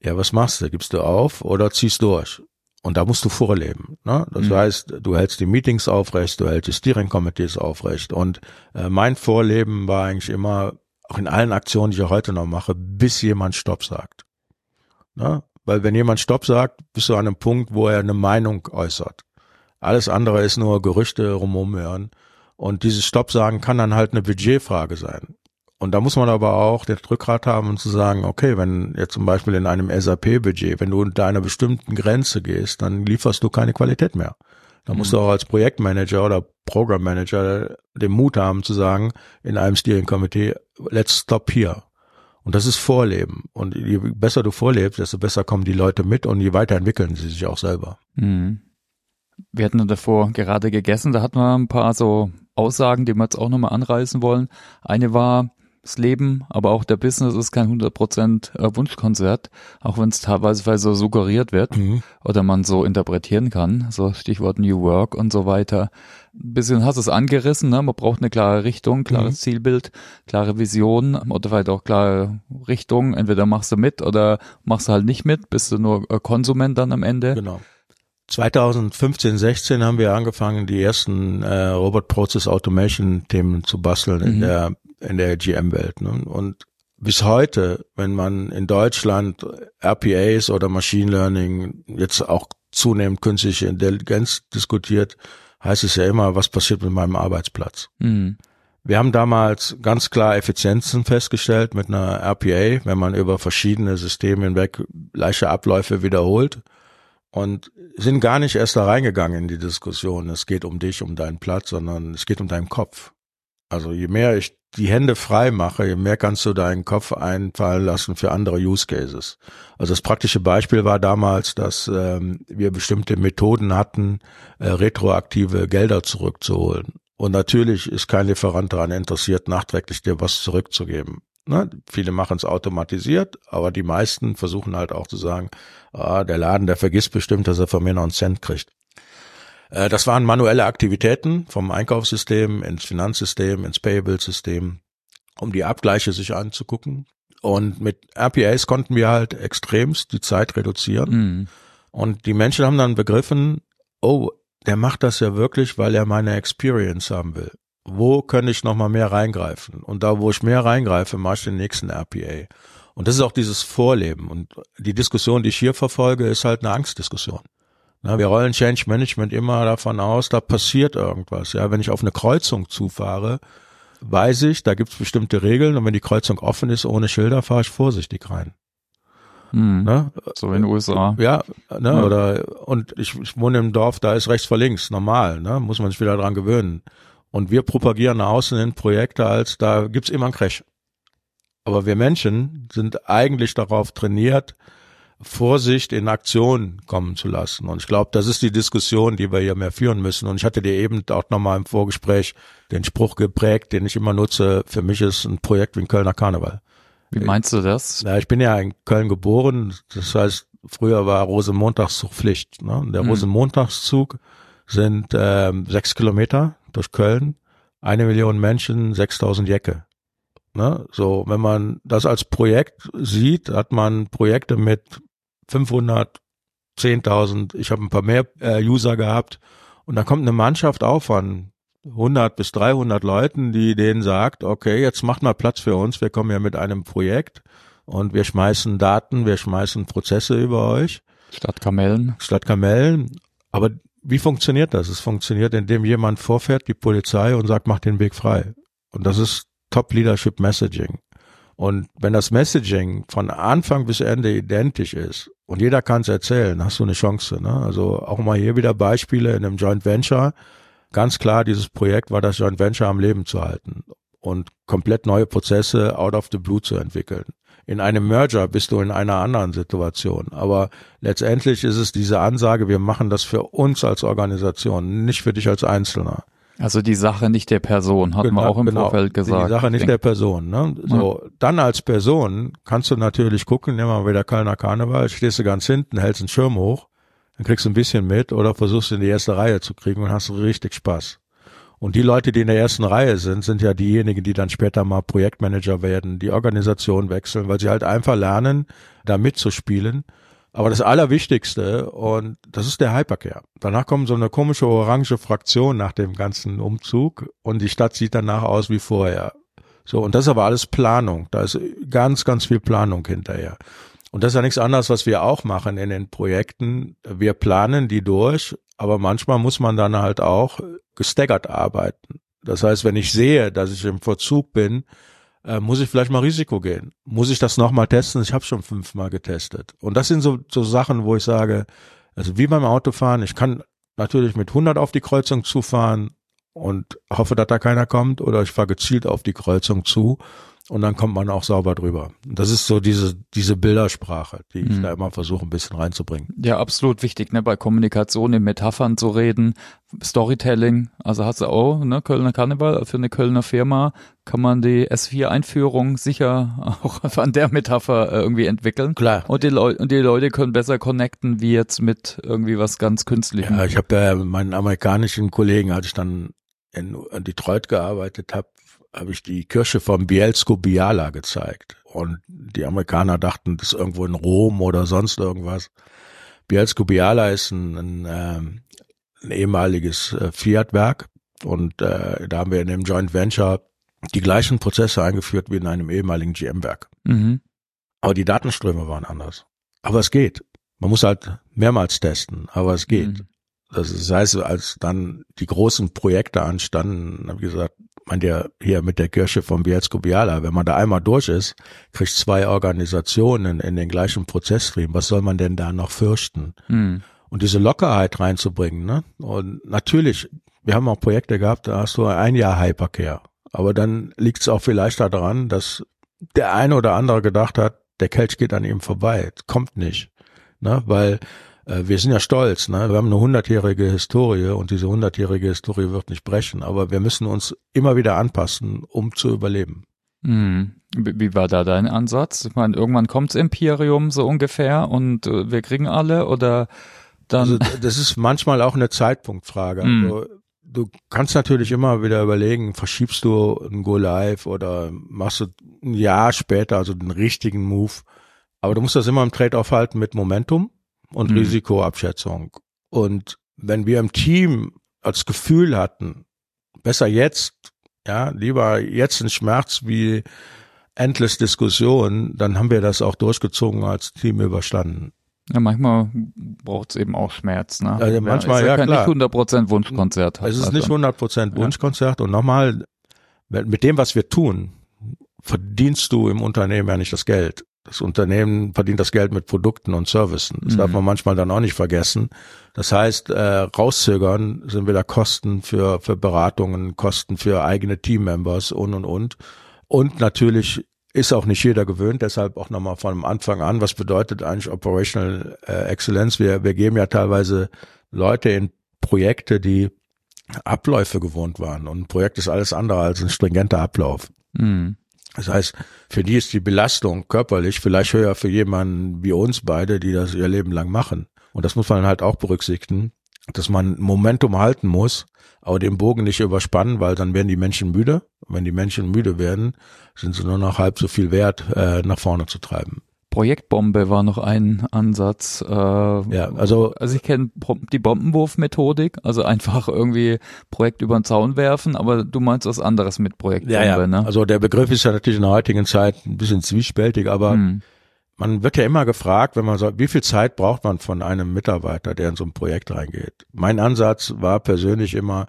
Speaker 2: ja, was machst du? Gibst du auf oder ziehst durch? Und da musst du vorleben. Ne? Das mhm. heißt, du hältst die Meetings aufrecht, du hältst die Steering Committees aufrecht. Und äh, mein Vorleben war eigentlich immer, auch in allen Aktionen, die ich heute noch mache, bis jemand Stopp sagt. Ne? Weil wenn jemand Stopp sagt, bist du an einem Punkt, wo er eine Meinung äußert. Alles andere ist nur Gerüchte rumumhören. Und dieses Stopp sagen kann dann halt eine Budgetfrage sein. Und da muss man aber auch den Rückgrat haben und zu sagen, okay, wenn jetzt zum Beispiel in einem SAP-Budget, wenn du unter einer bestimmten Grenze gehst, dann lieferst du keine Qualität mehr. Da musst mhm. du auch als Projektmanager oder Programmmanager den Mut haben zu sagen, in einem Steering Committee, let's stop here. Und das ist Vorleben. Und je besser du vorlebst, desto besser kommen die Leute mit und je weiter entwickeln sie sich auch selber. Mhm.
Speaker 1: Wir hatten davor gerade gegessen, da hatten wir ein paar so Aussagen, die wir jetzt auch nochmal anreißen wollen. Eine war, das Leben, aber auch der Business ist kein 100% äh, Wunschkonzert, auch wenn es teilweise so suggeriert wird mhm. oder man so interpretieren kann, so Stichwort New Work und so weiter. Ein bisschen hast du es angerissen, ne? man braucht eine klare Richtung, klares mhm. Zielbild, klare Vision oder vielleicht auch klare Richtung, entweder machst du mit oder machst du halt nicht mit, bist du nur äh, Konsument dann am Ende.
Speaker 2: Genau. 2015, 16 haben wir angefangen, die ersten äh, Robot Process Automation Themen zu basteln mhm. in der in der GM-Welt. Ne? Und bis heute, wenn man in Deutschland RPAs oder Machine Learning, jetzt auch zunehmend künstliche Intelligenz diskutiert, heißt es ja immer, was passiert mit meinem Arbeitsplatz. Mhm. Wir haben damals ganz klar Effizienzen festgestellt mit einer RPA, wenn man über verschiedene Systeme hinweg leichte Abläufe wiederholt und sind gar nicht erst da reingegangen in die Diskussion. Es geht um dich, um deinen Platz, sondern es geht um deinen Kopf. Also je mehr ich die Hände frei mache, je mehr kannst du deinen Kopf einfallen lassen für andere Use Cases. Also das praktische Beispiel war damals, dass ähm, wir bestimmte Methoden hatten, äh, retroaktive Gelder zurückzuholen. Und natürlich ist kein Lieferant daran interessiert, nachträglich dir was zurückzugeben. Ne? Viele machen es automatisiert, aber die meisten versuchen halt auch zu sagen, ah, der Laden, der vergisst bestimmt, dass er von mir noch einen Cent kriegt. Äh, das waren manuelle Aktivitäten vom Einkaufssystem ins Finanzsystem, ins Payable-System, um die Abgleiche sich anzugucken. Und mit RPAs konnten wir halt extremst die Zeit reduzieren. Mhm. Und die Menschen haben dann begriffen, oh, der macht das ja wirklich, weil er meine Experience haben will. Wo könnte ich nochmal mehr reingreifen? Und da, wo ich mehr reingreife, mache ich den nächsten RPA. Und das ist auch dieses Vorleben. Und die Diskussion, die ich hier verfolge, ist halt eine Angstdiskussion. Na, wir rollen Change Management immer davon aus, da passiert irgendwas. Ja, wenn ich auf eine Kreuzung zufahre, weiß ich, da gibt es bestimmte Regeln und wenn die Kreuzung offen ist ohne Schilder, fahre ich vorsichtig rein.
Speaker 1: Hm, ne? So in den USA.
Speaker 2: Ja, ne, ja. oder und ich, ich wohne im Dorf, da ist rechts vor links, normal, ne? Muss man sich wieder dran gewöhnen. Und wir propagieren nach außen in Projekte als da gibt's immer einen Crash. Aber wir Menschen sind eigentlich darauf trainiert, Vorsicht in Aktion kommen zu lassen. Und ich glaube, das ist die Diskussion, die wir hier mehr führen müssen. Und ich hatte dir eben auch nochmal im Vorgespräch den Spruch geprägt, den ich immer nutze. Für mich ist ein Projekt wie ein Kölner Karneval.
Speaker 1: Wie meinst du das?
Speaker 2: Ja, ich bin ja in Köln geboren. Das heißt, früher war Rosenmontagszug Pflicht. Ne? Der hm. Rosenmontagszug sind ähm, sechs Kilometer durch Köln, eine Million Menschen, 6000 Jäcke. Ne? So, wenn man das als Projekt sieht, hat man Projekte mit 500, 10.000, ich habe ein paar mehr äh, User gehabt und da kommt eine Mannschaft auf von 100 bis 300 Leuten, die denen sagt, okay, jetzt macht mal Platz für uns, wir kommen ja mit einem Projekt und wir schmeißen Daten, wir schmeißen Prozesse über euch.
Speaker 1: Statt Kamellen.
Speaker 2: Statt Kamellen. Aber wie funktioniert das? Es funktioniert, indem jemand vorfährt, die Polizei und sagt, mach den Weg frei. Und das ist Top Leadership Messaging. Und wenn das Messaging von Anfang bis Ende identisch ist und jeder kann es erzählen, hast du eine Chance. Ne? Also auch mal hier wieder Beispiele in einem Joint Venture. Ganz klar, dieses Projekt war das Joint Venture am Leben zu halten und komplett neue Prozesse out of the blue zu entwickeln. In einem Merger bist du in einer anderen Situation. Aber letztendlich ist es diese Ansage, wir machen das für uns als Organisation, nicht für dich als Einzelner.
Speaker 1: Also die Sache nicht der Person, hat genau, man auch im genau, Vorfeld gesagt.
Speaker 2: Die Sache nicht der Person. Ne? So, ja. dann als Person kannst du natürlich gucken, nehmen wir mal wieder Kölner Karneval, stehst du ganz hinten, hältst einen Schirm hoch, dann kriegst du ein bisschen mit oder versuchst in die erste Reihe zu kriegen und hast richtig Spaß. Und die Leute, die in der ersten Reihe sind, sind ja diejenigen, die dann später mal Projektmanager werden, die Organisation wechseln, weil sie halt einfach lernen, da mitzuspielen aber das Allerwichtigste, und das ist der Hypercare. Danach kommt so eine komische orange Fraktion nach dem ganzen Umzug und die Stadt sieht danach aus wie vorher. So, und das ist aber alles Planung. Da ist ganz, ganz viel Planung hinterher. Und das ist ja nichts anderes, was wir auch machen in den Projekten. Wir planen die durch, aber manchmal muss man dann halt auch gestaggert arbeiten. Das heißt, wenn ich sehe, dass ich im Verzug bin, äh, muss ich vielleicht mal Risiko gehen? Muss ich das nochmal testen? Ich habe schon fünfmal getestet. Und das sind so, so Sachen, wo ich sage, also wie beim Autofahren, ich kann natürlich mit 100 auf die Kreuzung zufahren und hoffe, dass da keiner kommt oder ich fahre gezielt auf die Kreuzung zu und dann kommt man auch sauber drüber. Das ist so diese, diese Bildersprache, die ich
Speaker 1: Mhm.
Speaker 2: da immer versuche, ein bisschen reinzubringen.
Speaker 1: Ja, absolut wichtig, ne, bei Kommunikation in Metaphern zu reden, Storytelling, also hast du auch, ne, Kölner Karneval, für eine Kölner Firma kann man die S4-Einführung sicher auch an der Metapher äh, irgendwie entwickeln.
Speaker 2: Klar.
Speaker 1: Und die, Leu und die Leute können besser connecten, wie jetzt mit irgendwie was ganz Künstlichem.
Speaker 2: Ja, ich habe ja meinen amerikanischen Kollegen, als ich dann in, in Detroit gearbeitet habe, habe ich die Kirche von Bielsko Biala gezeigt. Und die Amerikaner dachten, das ist irgendwo in Rom oder sonst irgendwas. Bielsko Biala ist ein, ein, ähm, ein ehemaliges äh, Fiat-Werk. Und äh, da haben wir in dem Joint Venture die gleichen Prozesse eingeführt wie in einem ehemaligen GM-Werk.
Speaker 1: Mhm.
Speaker 2: Aber die Datenströme waren anders. Aber es geht. Man muss halt mehrmals testen, aber es geht.
Speaker 1: Mhm.
Speaker 2: Das heißt, als dann die großen Projekte anstanden, habe ich gesagt, man der hier mit der Kirche von Bielsko Biala, wenn man da einmal durch ist, kriegt zwei Organisationen in den gleichen Prozessstream. Was soll man denn da noch fürchten?
Speaker 1: Mhm.
Speaker 2: Und diese Lockerheit reinzubringen, ne? Und natürlich, wir haben auch Projekte gehabt, da hast du ein Jahr Hypercare. Aber dann liegt es auch vielleicht daran, dass der eine oder andere gedacht hat, der Kelch geht an ihm vorbei, kommt nicht, ne? Weil wir sind ja stolz, ne? Wir haben eine hundertjährige Historie und diese hundertjährige Historie wird nicht brechen, aber wir müssen uns immer wieder anpassen, um zu überleben.
Speaker 1: Mhm. Wie war da dein Ansatz? Ich meine, irgendwann kommt's Imperium so ungefähr und äh, wir kriegen alle oder dann
Speaker 2: Also das ist manchmal auch eine Zeitpunktfrage.
Speaker 1: Mhm.
Speaker 2: Also, du kannst natürlich immer wieder überlegen, verschiebst du ein Go Live oder machst du ein Jahr später, also den richtigen Move. Aber du musst das immer im Trade-off halten mit Momentum und
Speaker 1: Mhm.
Speaker 2: Risikoabschätzung. Und wenn wir im Team als Gefühl hatten, besser jetzt, ja, lieber jetzt ein Schmerz wie endless Diskussion, dann haben wir das auch durchgezogen als Team überstanden.
Speaker 1: ja, manchmal braucht's eben auch Schmerz. Ne?
Speaker 2: Also manchmal, ja,
Speaker 1: kein
Speaker 2: klar.
Speaker 1: nicht 100% Wunschkonzert.
Speaker 2: Es ist
Speaker 1: Also,
Speaker 2: nicht 100% Wunschkonzert und nochmal, mit dem, was wir tun, verdienst du im Unternehmen ja nicht das Geld. Das Unternehmen verdient das Geld mit Produkten und Services. Das
Speaker 1: Mhm.
Speaker 2: darf man manchmal dann auch nicht vergessen. Das heißt, äh, rauszögern sind wieder Kosten für, für Beratungen, Kosten für eigene Teammembers und, und, und. Und natürlich ist auch nicht jeder gewöhnt, deshalb auch nochmal von Anfang an, was bedeutet eigentlich Operational äh, Excellence? Wir, wir geben ja teilweise Leute in Projekte, die Abläufe gewohnt waren. Und ein Projekt ist alles andere als ein stringenter Ablauf.
Speaker 1: Mhm.
Speaker 2: Das heißt, für die ist die Belastung körperlich vielleicht höher für jemanden wie uns beide, die das ihr Leben lang machen. Und das muss man halt auch berücksichtigen, dass man Momentum halten muss, aber den Bogen nicht überspannen, weil dann werden die Menschen müde. Und wenn die Menschen müde werden, sind sie nur noch halb so viel wert, äh, nach vorne zu treiben.
Speaker 1: Projektbombe war noch ein Ansatz. Äh,
Speaker 2: Ja, also
Speaker 1: Also ich kenne die Bombenwurf-Methodik, also einfach irgendwie Projekt über den Zaun werfen, aber du meinst was anderes mit Projektbombe,
Speaker 2: ja, ja.
Speaker 1: ne?
Speaker 2: Also der Begriff ist ja natürlich in der heutigen Zeit ein bisschen zwiespältig, aber
Speaker 1: Hm.
Speaker 2: man wird ja immer gefragt, wenn man sagt, wie viel Zeit braucht man von einem Mitarbeiter, der in so ein Projekt reingeht? Mein Ansatz war persönlich immer,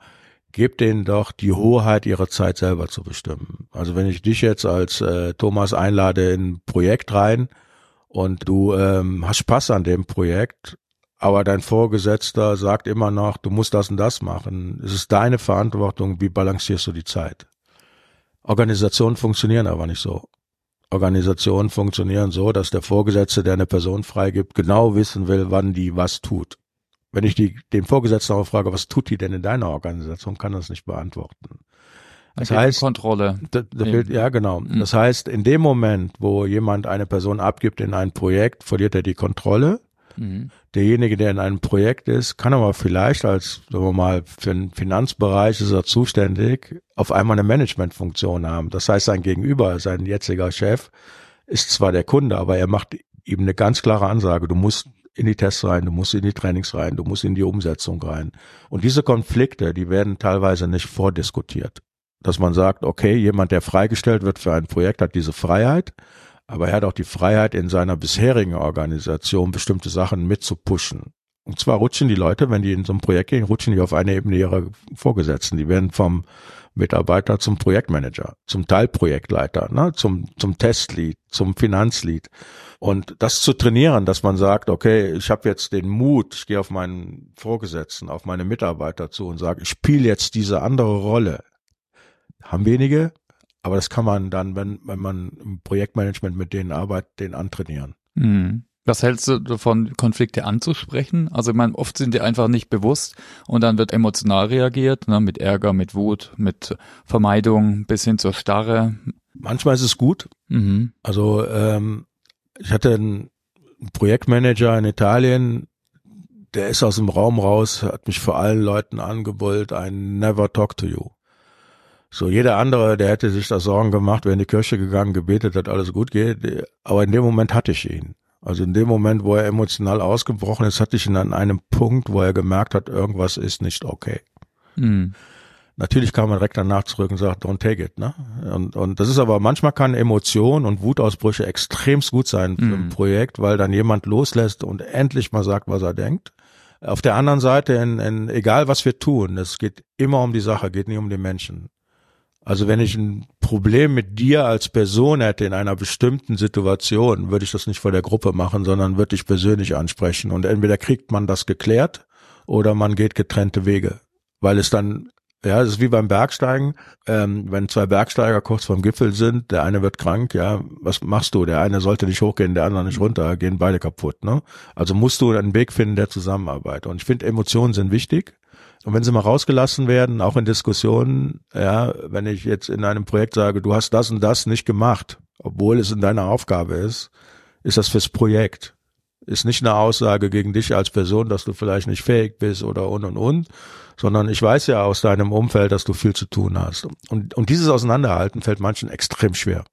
Speaker 2: gebt denen doch die Hoheit ihrer Zeit selber zu bestimmen. Also wenn ich dich jetzt als äh, Thomas einlade in ein Projekt rein und du ähm, hast Spaß an dem Projekt, aber dein Vorgesetzter sagt immer noch, du musst das und das machen. Es ist deine Verantwortung, wie balancierst du die Zeit? Organisationen funktionieren aber nicht so. Organisationen funktionieren so, dass der Vorgesetzte, der eine Person freigibt, genau wissen will, wann die was tut. Wenn ich die, den Vorgesetzten aber frage, was tut die denn in deiner Organisation, kann das nicht beantworten. Das heißt,
Speaker 1: Kontrolle.
Speaker 2: da, da
Speaker 1: Ja.
Speaker 2: fehlt, ja genau.
Speaker 1: Mhm.
Speaker 2: Das heißt, in dem Moment, wo jemand eine Person abgibt in ein Projekt, verliert er die Kontrolle.
Speaker 1: Mhm.
Speaker 2: Derjenige, der in einem Projekt ist, kann aber vielleicht als, sagen wir mal, für den Finanzbereich ist er zuständig, auf einmal eine Managementfunktion haben. Das heißt, sein Gegenüber, sein jetziger Chef, ist zwar der Kunde, aber er macht ihm eine ganz klare Ansage. Du musst in die Tests rein, du musst in die Trainings rein, du musst in die Umsetzung rein. Und diese Konflikte, die werden teilweise nicht vordiskutiert. Dass man sagt, okay, jemand, der freigestellt wird für ein Projekt, hat diese Freiheit, aber er hat auch die Freiheit, in seiner bisherigen Organisation bestimmte Sachen mitzupushen. Und zwar rutschen die Leute, wenn die in so ein Projekt gehen, rutschen die auf eine Ebene ihrer Vorgesetzten. Die werden vom Mitarbeiter zum Projektmanager, zum Teilprojektleiter, ne, zum, zum Testlead, zum Finanzlead. Und das zu trainieren, dass man sagt, okay, ich habe jetzt den Mut, ich gehe auf meinen Vorgesetzten, auf meine Mitarbeiter zu und sage, ich spiele jetzt diese andere Rolle. Haben wenige, Aber das kann man dann, wenn, wenn man im Projektmanagement mit denen arbeitet, den antrainieren.
Speaker 1: Mhm. Was hältst du davon, Konflikte anzusprechen? Also ich meine, oft sind die einfach nicht bewusst und dann wird emotional reagiert, ne, mit Ärger, mit Wut, mit Vermeidung bis hin zur Starre.
Speaker 2: Manchmal ist es gut. Mhm. Also ähm, ich hatte einen Projektmanager in Italien, der ist aus dem Raum raus, hat mich vor allen Leuten angebullt, ein Never talk to you. So, jeder andere, der hätte sich da Sorgen gemacht, wäre in die Kirche gegangen, gebetet, dass alles gut geht. Aber in dem Moment hatte ich ihn. Also in dem Moment, wo er emotional ausgebrochen ist, hatte ich ihn an einem Punkt, wo er gemerkt hat, irgendwas ist nicht okay. Mhm. Natürlich kam man direkt danach zurück und sagt, don't take it, ne? Und, und das ist aber, manchmal kann Emotion und Wutausbrüche extremst gut sein für ein mhm. Projekt, weil dann jemand loslässt und endlich mal sagt, was er denkt. Auf der anderen Seite, in, in, egal was wir tun, es geht immer um die Sache, geht nicht um den Menschen. Also wenn ich ein Problem mit dir als Person hätte in einer bestimmten Situation, würde ich das nicht vor der Gruppe machen, sondern würde ich persönlich ansprechen. Und entweder kriegt man das geklärt oder man geht getrennte Wege. Weil es dann, ja, es ist wie beim Bergsteigen, ähm, wenn zwei Bergsteiger kurz vorm Gipfel sind, der eine wird krank, ja, was machst du? Der eine sollte nicht hochgehen, der andere nicht runter, gehen beide kaputt. Ne? Also musst du einen Weg finden der Zusammenarbeit. Und ich finde, Emotionen sind wichtig. Und wenn sie mal rausgelassen werden, auch in Diskussionen, ja, wenn ich jetzt in einem Projekt sage, du hast das und das nicht gemacht, obwohl es in deiner Aufgabe ist, ist das fürs Projekt. Ist nicht eine Aussage gegen dich als Person, dass du vielleicht nicht fähig bist oder und und und, sondern ich weiß ja aus deinem Umfeld, dass du viel zu tun hast. Und, und dieses Auseinanderhalten fällt manchen extrem schwer.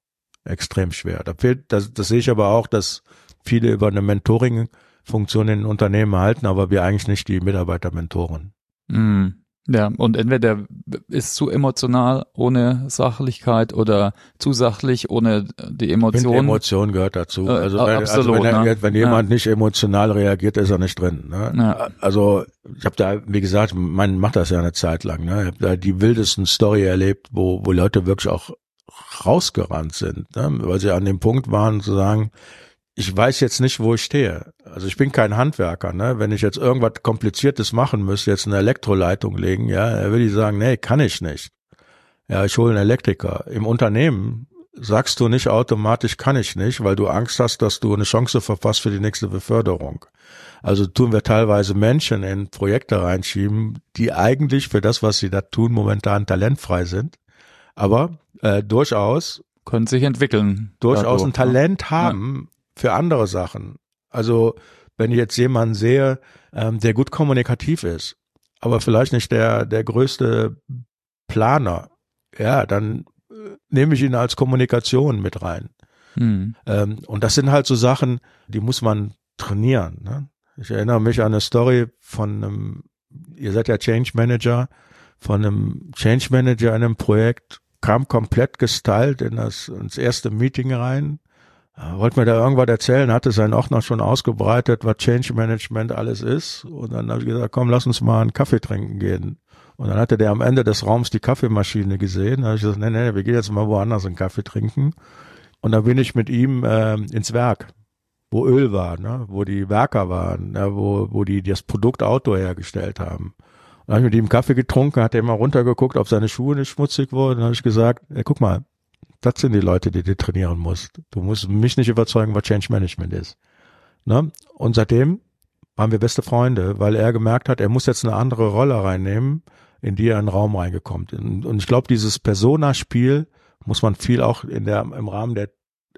Speaker 2: Extrem schwer. Da fehlt, das, das sehe ich aber auch, dass viele über eine Mentoring-Funktion in Unternehmen halten, aber wir eigentlich nicht die Mitarbeiter-Mentoren.
Speaker 1: Mm, ja, und entweder ist zu emotional ohne Sachlichkeit oder zu sachlich ohne die Emotion.
Speaker 2: Emotion gehört dazu. Äh, also, wenn, absolut, also wenn, ne? wenn jemand ja. nicht emotional reagiert, ist er nicht drin. Ne? Ja. Also ich habe da, wie gesagt, man macht das ja eine Zeit lang. Ne? Ich habe da die wildesten Story erlebt, wo, wo Leute wirklich auch rausgerannt sind, ne? weil sie an dem Punkt waren zu sagen, ich weiß jetzt nicht, wo ich stehe. Also ich bin kein Handwerker, ne? Wenn ich jetzt irgendwas Kompliziertes machen müsste, jetzt eine Elektroleitung legen, ja, dann würde ich sagen, nee, kann ich nicht. Ja, ich hole einen Elektriker. Im Unternehmen sagst du nicht automatisch kann ich nicht, weil du Angst hast, dass du eine Chance verpasst für die nächste Beförderung. Also tun wir teilweise Menschen in Projekte reinschieben, die eigentlich für das, was sie da tun, momentan talentfrei sind, aber äh, durchaus
Speaker 1: können sich entwickeln.
Speaker 2: Durchaus dadurch, ein ne? Talent haben, für andere Sachen. Also wenn ich jetzt jemanden sehe, ähm, der gut kommunikativ ist, aber vielleicht nicht der, der größte Planer, ja, dann äh, nehme ich ihn als Kommunikation mit rein. Mhm. Ähm, und das sind halt so Sachen, die muss man trainieren. Ne? Ich erinnere mich an eine Story von einem, ihr seid ja Change Manager, von einem Change Manager in einem Projekt, kam komplett gestylt in das, ins erste Meeting rein, wollte mir da irgendwas erzählen, hatte seinen Ordner schon ausgebreitet, was Change Management alles ist. Und dann habe ich gesagt, komm, lass uns mal einen Kaffee trinken gehen. Und dann hatte der am Ende des Raums die Kaffeemaschine gesehen. Da habe ich gesagt, nee, nee, wir gehen jetzt mal woanders einen Kaffee trinken. Und dann bin ich mit ihm äh, ins Werk, wo Öl war, ne? wo die Werker waren, ne? wo, wo die das Produkt Auto hergestellt haben. Und dann habe ich mit ihm Kaffee getrunken, hat er immer runtergeguckt, ob seine Schuhe nicht schmutzig wurden. Dann habe ich gesagt, guck mal, das sind die Leute, die du trainieren musst. Du musst mich nicht überzeugen, was Change Management ist. Ne? Und seitdem waren wir beste Freunde, weil er gemerkt hat, er muss jetzt eine andere Rolle reinnehmen, in die er in den Raum reingekommt. Und ich glaube, dieses Persona-Spiel muss man viel auch in der, im Rahmen der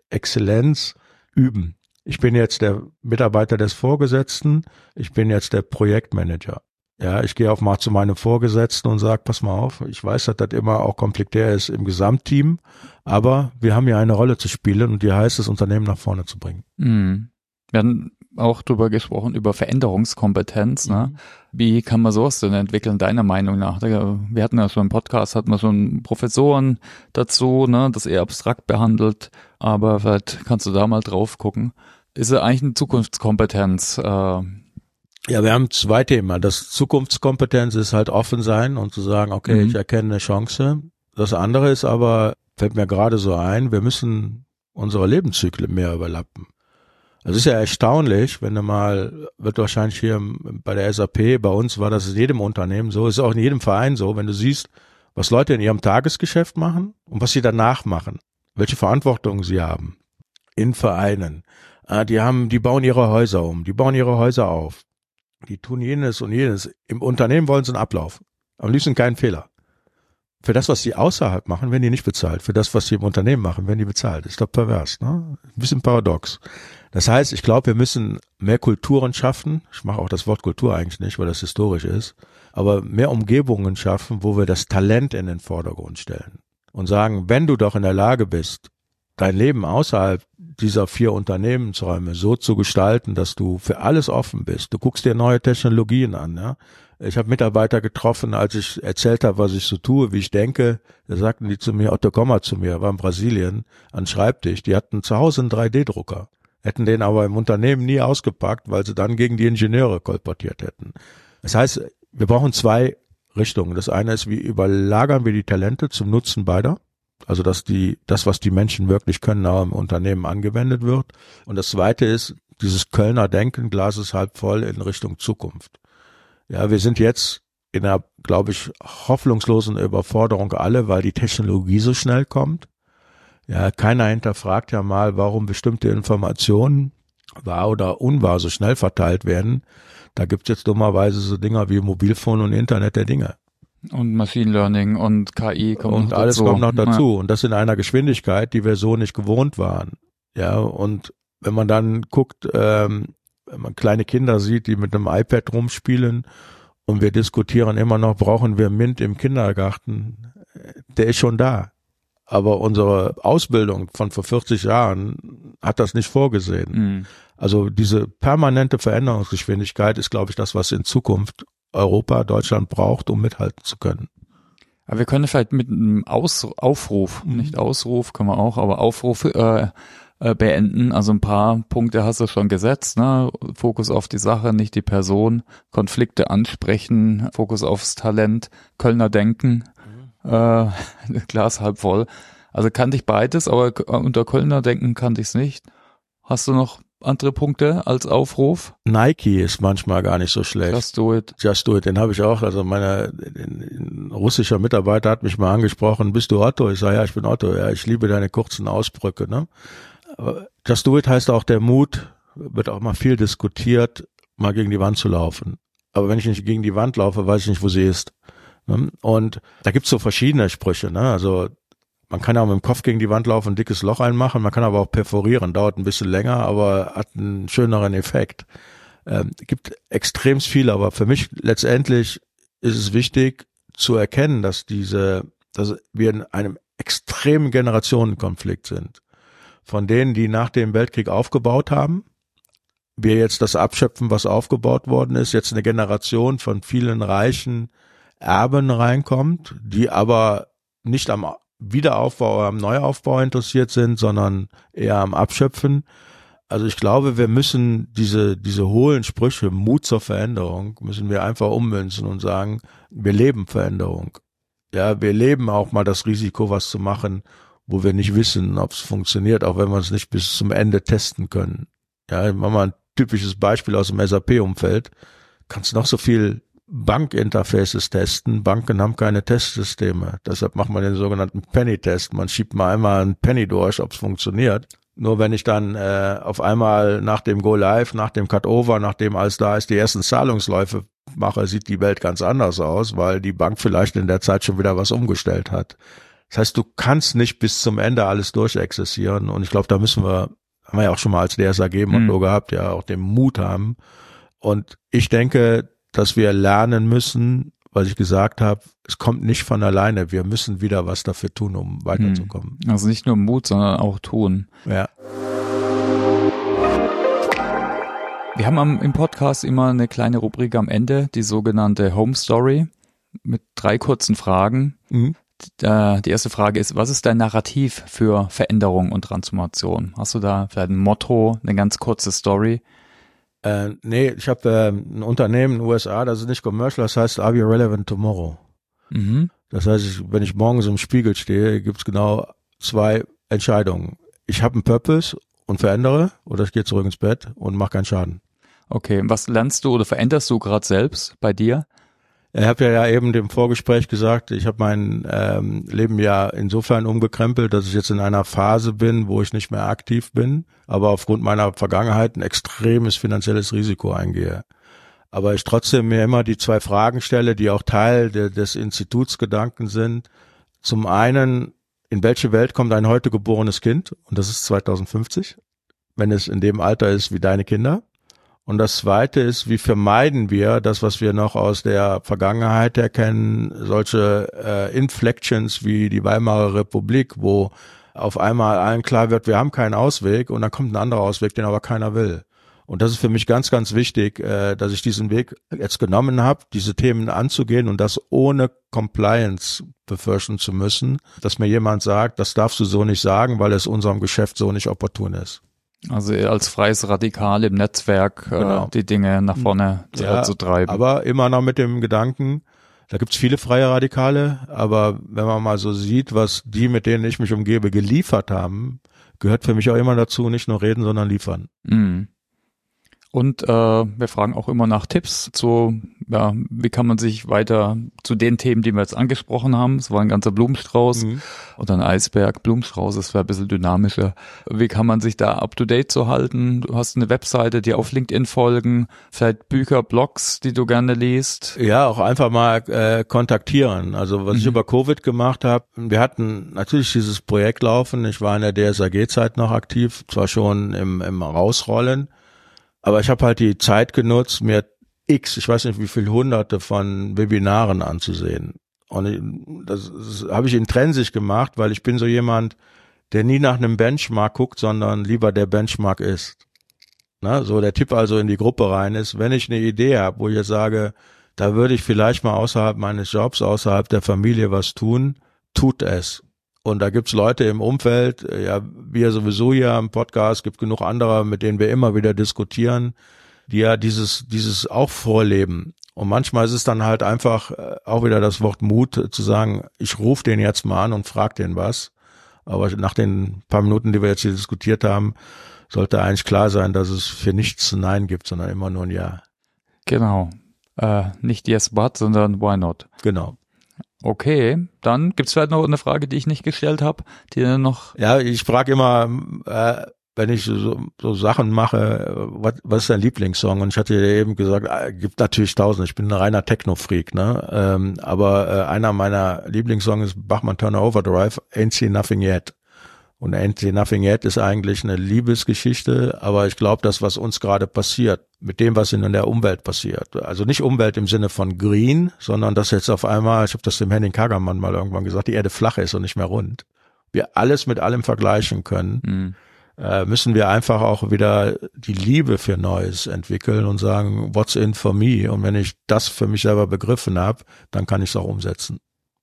Speaker 2: Exzellenz üben. Ich bin jetzt der Mitarbeiter des Vorgesetzten, ich bin jetzt der Projektmanager. Ja, ich gehe auch mal zu meinem Vorgesetzten und sage, pass mal auf, ich weiß, dass das immer auch komplizierter ist im Gesamtteam, aber wir haben ja eine Rolle zu spielen und die heißt, das Unternehmen nach vorne zu bringen.
Speaker 1: Mhm. Wir haben auch drüber gesprochen, über Veränderungskompetenz. Ne? Mhm. Wie kann man sowas denn entwickeln, deiner Meinung nach? Wir hatten ja so einen Podcast, hatten wir so einen Professoren dazu, ne, das eher abstrakt behandelt, aber vielleicht kannst du da mal drauf gucken. Ist es eigentlich eine Zukunftskompetenz? Äh,
Speaker 2: ja, wir haben zwei Themen. Das Zukunftskompetenz ist halt offen sein und zu sagen, okay, mhm. ich erkenne eine Chance. Das andere ist aber, fällt mir gerade so ein, wir müssen unsere Lebenszyklen mehr überlappen. Also es ist ja erstaunlich, wenn du mal, wird wahrscheinlich hier bei der SAP, bei uns war das in jedem Unternehmen so, ist auch in jedem Verein so, wenn du siehst, was Leute in ihrem Tagesgeschäft machen und was sie danach machen, welche Verantwortung sie haben in Vereinen. Ah, die haben, die bauen ihre Häuser um, die bauen ihre Häuser auf, die tun jenes und jenes. Im Unternehmen wollen sie einen Ablauf, am liebsten keinen Fehler. Für das, was sie außerhalb machen, werden die nicht bezahlt. Für das, was sie im Unternehmen machen, werden die bezahlt. Ist doch pervers, ne? Ein bisschen paradox. Das heißt, ich glaube, wir müssen mehr Kulturen schaffen. Ich mache auch das Wort Kultur eigentlich nicht, weil das historisch ist. Aber mehr Umgebungen schaffen, wo wir das Talent in den Vordergrund stellen. Und sagen, wenn du doch in der Lage bist, dein Leben außerhalb dieser vier Unternehmensräume so zu gestalten, dass du für alles offen bist. Du guckst dir neue Technologien an. Ja? Ich habe Mitarbeiter getroffen, als ich erzählt habe, was ich so tue, wie ich denke. Da sagten die zu mir, Otto, komm mal zu mir, war in Brasilien, an Schreibtisch. Die hatten zu Hause einen 3D-Drucker hätten den aber im Unternehmen nie ausgepackt, weil sie dann gegen die Ingenieure kolportiert hätten. Das heißt, wir brauchen zwei Richtungen. Das eine ist, wie überlagern wir die Talente zum Nutzen beider? Also, dass die, das, was die Menschen wirklich können, auch im Unternehmen angewendet wird. Und das zweite ist, dieses Kölner Denken, Glas ist halb voll in Richtung Zukunft. Ja, wir sind jetzt in einer, glaube ich, hoffnungslosen Überforderung alle, weil die Technologie so schnell kommt. Ja, keiner hinterfragt ja mal, warum bestimmte Informationen wahr oder unwahr so schnell verteilt werden. Da gibt's jetzt dummerweise so Dinger wie Mobilfon und Internet der Dinge.
Speaker 1: Und Machine Learning und KI
Speaker 2: kommt Und alles dazu. kommt noch dazu. Ja. Und das in einer Geschwindigkeit, die wir so nicht gewohnt waren. Ja, und wenn man dann guckt, ähm, wenn man kleine Kinder sieht, die mit einem iPad rumspielen und wir diskutieren immer noch, brauchen wir MINT im Kindergarten, der ist schon da. Aber unsere Ausbildung von vor 40 Jahren hat das nicht vorgesehen. Mhm. Also diese permanente Veränderungsgeschwindigkeit ist, glaube ich, das, was in Zukunft Europa, Deutschland braucht, um mithalten zu können.
Speaker 1: Aber wir können vielleicht mit einem Aus Aufruf, mhm. nicht Ausruf, können wir auch, aber Aufruf äh, äh, beenden. Also ein paar Punkte hast du schon gesetzt, ne? Fokus auf die Sache, nicht die Person, Konflikte ansprechen, Fokus aufs Talent, Kölner Denken äh, Glas halb voll. Also kannte ich beides, aber unter Kölner Denken kannte ich es nicht. Hast du noch andere Punkte als Aufruf?
Speaker 2: Nike ist manchmal gar nicht so schlecht.
Speaker 1: Just do it.
Speaker 2: Just do it, den habe ich auch. Also meine ein russischer Mitarbeiter hat mich mal angesprochen, bist du Otto? Ich sage, ja, ich bin Otto. Ja, ich liebe deine kurzen Ausbrücke. Ne? Just do it heißt auch der Mut, wird auch mal viel diskutiert, mal gegen die Wand zu laufen. Aber wenn ich nicht gegen die Wand laufe, weiß ich nicht, wo sie ist. Ne? Und da gibt's so verschiedene Sprüche. Ne? Also man kann ja auch mit dem Kopf gegen die Wand laufen, ein dickes Loch einmachen, man kann aber auch perforieren, dauert ein bisschen länger, aber hat einen schöneren Effekt. Ähm, gibt extrem viel, aber für mich letztendlich ist es wichtig zu erkennen, dass diese, dass wir in einem extremen Generationenkonflikt sind. Von denen, die nach dem Weltkrieg aufgebaut haben, wir jetzt das abschöpfen, was aufgebaut worden ist, jetzt eine Generation von vielen reichen, Erben reinkommt, die aber nicht am Wiederaufbau oder am Neuaufbau interessiert sind, sondern eher am Abschöpfen. Also ich glaube, wir müssen diese, diese hohlen Sprüche, Mut zur Veränderung, müssen wir einfach ummünzen und sagen, wir leben Veränderung. Ja, wir leben auch mal das Risiko, was zu machen, wo wir nicht wissen, ob es funktioniert, auch wenn wir es nicht bis zum Ende testen können. Ja, ich mach mal ein typisches Beispiel aus dem SAP-Umfeld. Kannst noch so viel Bankinterfaces testen. Banken haben keine Testsysteme. Deshalb macht man den sogenannten Penny-Test. Man schiebt mal einmal einen Penny durch, ob es funktioniert. Nur wenn ich dann äh, auf einmal nach dem Go Live, nach dem Cut-Over, nachdem alles da ist, die ersten Zahlungsläufe mache, sieht die Welt ganz anders aus, weil die Bank vielleicht in der Zeit schon wieder was umgestellt hat. Das heißt, du kannst nicht bis zum Ende alles durchexerzieren. Und ich glaube, da müssen wir, haben wir ja auch schon mal als DSAG Motto mhm. gehabt, ja auch den Mut haben. Und ich denke, dass wir lernen müssen, was ich gesagt habe, es kommt nicht von alleine. Wir müssen wieder was dafür tun, um weiterzukommen.
Speaker 1: Hm. Also nicht nur Mut, sondern auch tun.
Speaker 2: Ja.
Speaker 1: Wir haben am, im Podcast immer eine kleine Rubrik am Ende, die sogenannte Home Story mit drei kurzen Fragen. Mhm. Die erste Frage ist, was ist dein Narrativ für Veränderung und Transformation? Hast du da vielleicht ein Motto, eine ganz kurze Story?
Speaker 2: Äh, nee, ich habe äh, ein Unternehmen in den USA, das ist nicht commercial, das heißt Are You Relevant Tomorrow? Mhm. Das heißt, ich, wenn ich morgens im Spiegel stehe, gibt's genau zwei Entscheidungen. Ich habe einen Purpose und verändere oder ich gehe zurück ins Bett und mache keinen Schaden.
Speaker 1: Okay, was lernst du oder veränderst du gerade selbst bei dir?
Speaker 2: Ich habe ja eben im Vorgespräch gesagt, ich habe mein ähm, Leben ja insofern umgekrempelt, dass ich jetzt in einer Phase bin, wo ich nicht mehr aktiv bin, aber aufgrund meiner Vergangenheit ein extremes finanzielles Risiko eingehe. Aber ich trotzdem mir immer die zwei Fragen stelle, die auch Teil de, des Institutsgedanken sind. Zum einen, in welche Welt kommt ein heute geborenes Kind? Und das ist 2050, wenn es in dem Alter ist wie deine Kinder. Und das Zweite ist, wie vermeiden wir das, was wir noch aus der Vergangenheit erkennen, solche äh, Inflections wie die Weimarer Republik, wo auf einmal allen klar wird, wir haben keinen Ausweg und dann kommt ein anderer Ausweg, den aber keiner will. Und das ist für mich ganz, ganz wichtig, äh, dass ich diesen Weg jetzt genommen habe, diese Themen anzugehen und das ohne Compliance befürchten zu müssen, dass mir jemand sagt, das darfst du so nicht sagen, weil es unserem Geschäft so nicht opportun ist.
Speaker 1: Also als freies Radikal im Netzwerk äh, genau. äh, die Dinge nach vorne ja, zu treiben.
Speaker 2: Aber immer noch mit dem Gedanken, da gibt's viele freie Radikale, aber wenn man mal so sieht, was die, mit denen ich mich umgebe, geliefert haben, gehört für mich auch immer dazu, nicht nur reden, sondern liefern.
Speaker 1: Mhm. Und äh, wir fragen auch immer nach Tipps zu, ja, wie kann man sich weiter zu den Themen, die wir jetzt angesprochen haben, es war ein ganzer Blumenstrauß mhm. oder ein Eisberg, Blumenstrauß, das wäre ein bisschen dynamischer. Wie kann man sich da up-to-date zu halten? Du hast eine Webseite, die auf LinkedIn folgen, vielleicht Bücher, Blogs, die du gerne liest?
Speaker 2: Ja, auch einfach mal äh, kontaktieren. Also was mhm. ich über Covid gemacht habe, wir hatten natürlich dieses Projekt laufen, ich war in der DSAG-Zeit noch aktiv, zwar schon im, im Rausrollen, aber ich habe halt die Zeit genutzt, mir x, ich weiß nicht wie viel hunderte von Webinaren anzusehen. Und das, das habe ich intrinsisch gemacht, weil ich bin so jemand, der nie nach einem Benchmark guckt, sondern lieber der Benchmark ist. Na, so der Tipp also in die Gruppe rein ist, wenn ich eine Idee habe, wo ich jetzt sage, da würde ich vielleicht mal außerhalb meines Jobs, außerhalb der Familie was tun, tut es. Und da gibt's Leute im Umfeld, äh, ja, wir sowieso hier am Podcast, gibt genug andere, mit denen wir immer wieder diskutieren, die ja dieses, dieses auch vorleben. Und manchmal ist es dann halt einfach äh, auch wieder das Wort Mut zu sagen, ich rufe den jetzt mal an und frag den was. Aber nach den paar Minuten, die wir jetzt hier diskutiert haben, sollte eigentlich klar sein, dass es für nichts ein Nein gibt, sondern immer nur ein Ja.
Speaker 1: Genau. Äh, nicht yes but, sondern why not.
Speaker 2: Genau.
Speaker 1: Okay, dann gibt's vielleicht noch eine Frage, die ich nicht gestellt habe, die noch.
Speaker 2: Ja, ich frage immer, äh, wenn ich so, so Sachen mache, was, was ist dein Lieblingssong? Und ich hatte ja eben gesagt, äh, gibt natürlich tausend. Ich bin ein reiner Techno-Freak, ne? Ähm, aber äh, einer meiner Lieblingssongs ist Bachmann Turner Overdrive, Ain't See Nothing Yet. Und Ain't Nothing Yet ist eigentlich eine Liebesgeschichte, aber ich glaube, das, was uns gerade passiert, mit dem, was in der Umwelt passiert, also nicht Umwelt im Sinne von Green, sondern dass jetzt auf einmal, ich habe das dem Henning Kagermann mal irgendwann gesagt, die Erde flach ist und nicht mehr rund. Wir alles mit allem vergleichen können. Mhm. Äh, müssen wir einfach auch wieder die Liebe für Neues entwickeln und sagen, what's in for me? Und wenn ich das für mich selber begriffen habe, dann kann ich es auch umsetzen.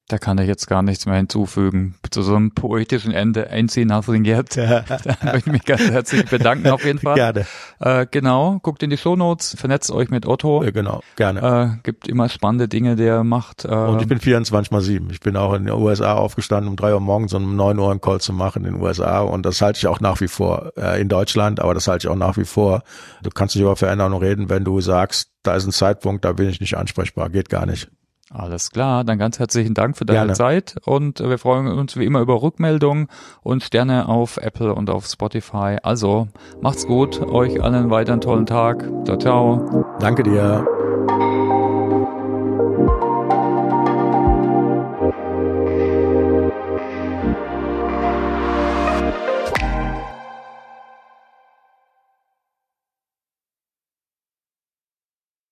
Speaker 1: Da kann ich jetzt gar nichts mehr hinzufügen. Zu so einem poetischen Ende, Ain't See Nothing Yet. Ja. Da möchte ich mich ganz herzlich bedanken auf jeden Fall.
Speaker 2: Gerne.
Speaker 1: Äh, genau, guckt in die Shownotes, vernetzt euch mit Otto.
Speaker 2: Ja, genau, gerne.
Speaker 1: Äh, gibt immer spannende Dinge, die er macht. Äh,
Speaker 2: Und ich bin 24 mal 7. Ich bin auch in den USA aufgestanden, um drei Uhr morgens so um neun Uhr einen Call zu machen in den USA. Und das halte ich auch nach wie vor äh, in Deutschland, aber das halte ich auch nach wie vor. Du kannst dich über Veränderungen reden, wenn du sagst, da ist ein Zeitpunkt, da bin ich nicht ansprechbar. Geht gar nicht.
Speaker 1: Alles klar, dann ganz herzlichen Dank für deine Gerne. Zeit und wir freuen uns wie immer über Rückmeldungen und Sterne auf Apple und auf Spotify. Also macht's gut, euch allen weiteren tollen Tag. Ciao, ciao.
Speaker 2: Danke dir.